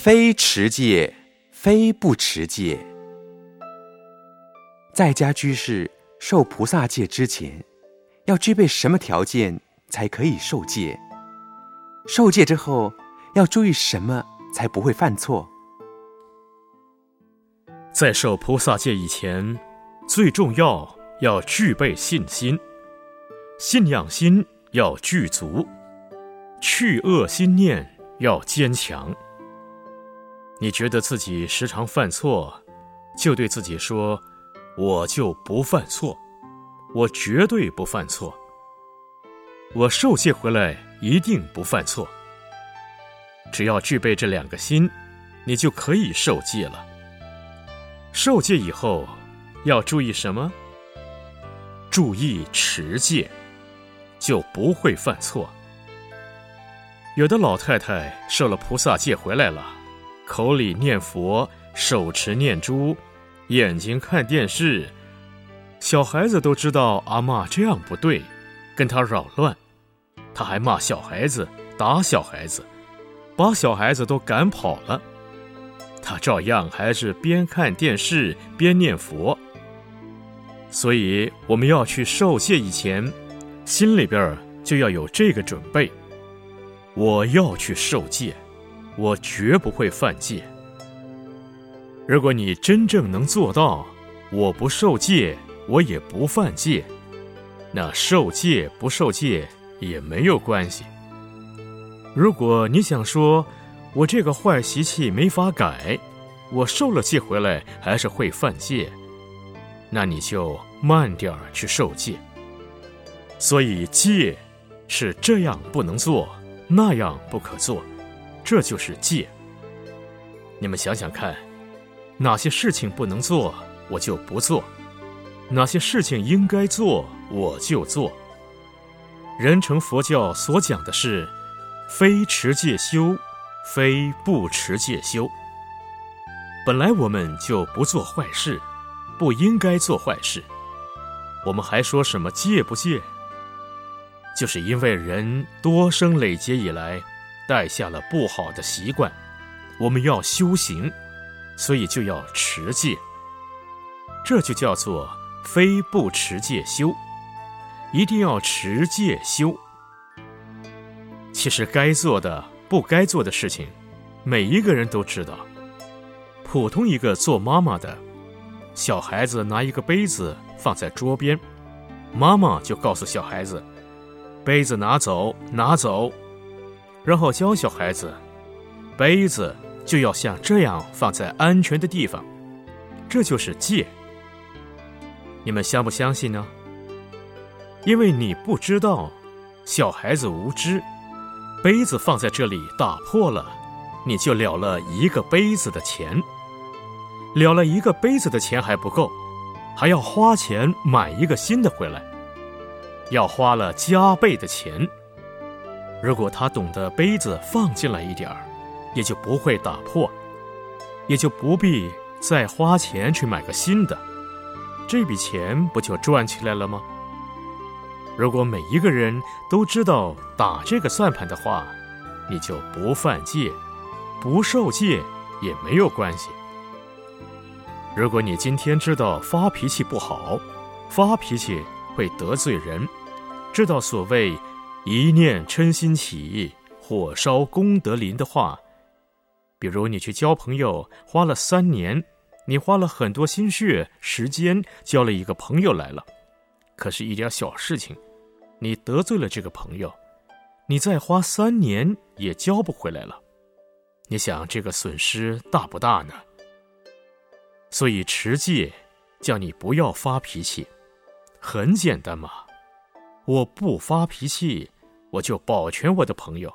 非持戒，非不持戒。在家居士受菩萨戒之前，要具备什么条件才可以受戒？受戒之后要注意什么才不会犯错？在受菩萨戒以前，最重要要具备信心，信仰心要具足，去恶心念要坚强。你觉得自己时常犯错，就对自己说。我就不犯错，我绝对不犯错。我受戒回来一定不犯错。只要具备这两个心，你就可以受戒了。受戒以后要注意什么？注意持戒，就不会犯错。有的老太太受了菩萨戒回来了，口里念佛，手持念珠。眼睛看电视，小孩子都知道阿妈这样不对，跟他扰乱，他还骂小孩子，打小孩子，把小孩子都赶跑了，他照样还是边看电视边念佛。所以我们要去受戒以前，心里边就要有这个准备：我要去受戒，我绝不会犯戒。如果你真正能做到，我不受戒，我也不犯戒，那受戒不受戒也没有关系。如果你想说，我这个坏习气没法改，我受了戒回来还是会犯戒，那你就慢点儿去受戒。所以戒是这样不能做，那样不可做，这就是戒。你们想想看。哪些事情不能做，我就不做；哪些事情应该做，我就做。人成佛教所讲的是，非持戒修，非不持戒修。本来我们就不做坏事，不应该做坏事，我们还说什么戒不戒？就是因为人多生累劫以来，带下了不好的习惯，我们要修行。所以就要持戒，这就叫做非不持戒修，一定要持戒修。其实该做的、不该做的事情，每一个人都知道。普通一个做妈妈的，小孩子拿一个杯子放在桌边，妈妈就告诉小孩子：“杯子拿走，拿走。”然后教小孩子：“杯子。”就要像这样放在安全的地方，这就是戒。你们相不相信呢？因为你不知道，小孩子无知，杯子放在这里打破了，你就了了一个杯子的钱，了了一个杯子的钱还不够，还要花钱买一个新的回来，要花了加倍的钱。如果他懂得杯子放进来一点儿。也就不会打破，也就不必再花钱去买个新的，这笔钱不就赚起来了吗？如果每一个人都知道打这个算盘的话，你就不犯戒，不受戒也没有关系。如果你今天知道发脾气不好，发脾气会得罪人，知道所谓一念嗔心起，火烧功德林的话。比如你去交朋友，花了三年，你花了很多心血、时间交了一个朋友来了，可是，一点小事情，你得罪了这个朋友，你再花三年也交不回来了。你想这个损失大不大呢？所以持戒，叫你不要发脾气，很简单嘛。我不发脾气，我就保全我的朋友。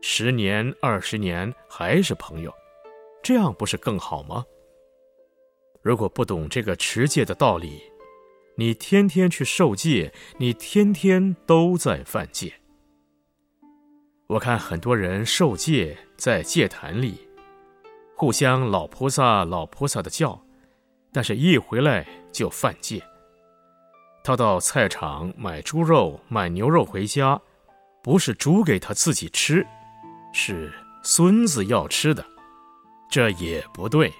十年、二十年还是朋友，这样不是更好吗？如果不懂这个持戒的道理，你天天去受戒，你天天都在犯戒。我看很多人受戒在戒坛里，互相老菩萨、老菩萨的叫，但是一回来就犯戒。他到菜场买猪肉、买牛肉回家，不是煮给他自己吃。是孙子要吃的，这也不对。